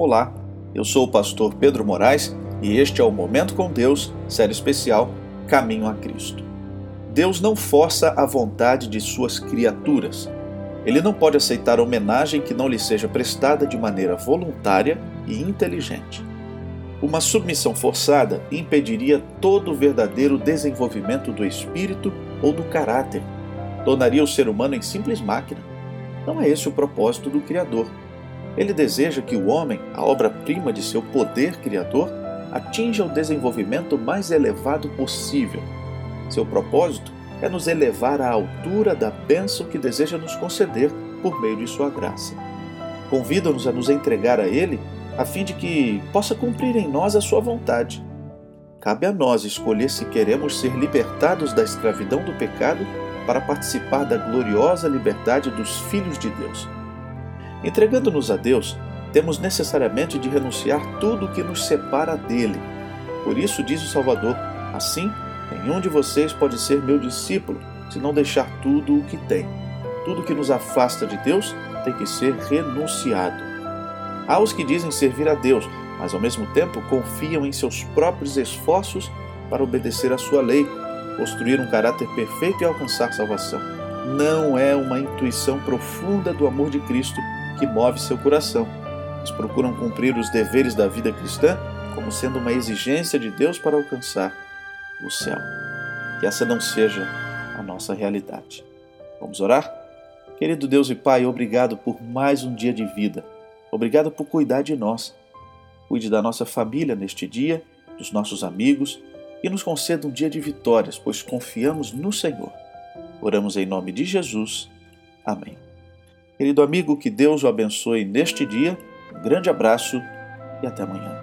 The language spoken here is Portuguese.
Olá, eu sou o pastor Pedro Moraes e este é o Momento com Deus, série especial Caminho a Cristo. Deus não força a vontade de suas criaturas. Ele não pode aceitar homenagem que não lhe seja prestada de maneira voluntária e inteligente. Uma submissão forçada impediria todo o verdadeiro desenvolvimento do espírito ou do caráter. Tornaria o ser humano em simples máquina. Não é esse o propósito do Criador. Ele deseja que o homem, a obra-prima de seu poder criador, atinja o desenvolvimento mais elevado possível. Seu propósito é nos elevar à altura da bênção que deseja nos conceder por meio de sua graça. Convida-nos a nos entregar a Ele a fim de que possa cumprir em nós a sua vontade. Cabe a nós escolher se queremos ser libertados da escravidão do pecado para participar da gloriosa liberdade dos filhos de Deus. Entregando-nos a Deus, temos necessariamente de renunciar tudo o que nos separa dele. Por isso, diz o Salvador: assim, nenhum de vocês pode ser meu discípulo se não deixar tudo o que tem. Tudo que nos afasta de Deus tem que ser renunciado. Há os que dizem servir a Deus, mas ao mesmo tempo confiam em seus próprios esforços para obedecer à sua lei, construir um caráter perfeito e alcançar salvação. Não é uma intuição profunda do amor de Cristo que move seu coração. Eles procuram cumprir os deveres da vida cristã como sendo uma exigência de Deus para alcançar o céu. Que essa não seja a nossa realidade. Vamos orar? Querido Deus e Pai, obrigado por mais um dia de vida. Obrigado por cuidar de nós. Cuide da nossa família neste dia, dos nossos amigos e nos conceda um dia de vitórias, pois confiamos no Senhor. Oramos em nome de Jesus. Amém. Querido amigo, que Deus o abençoe neste dia. Um grande abraço e até amanhã.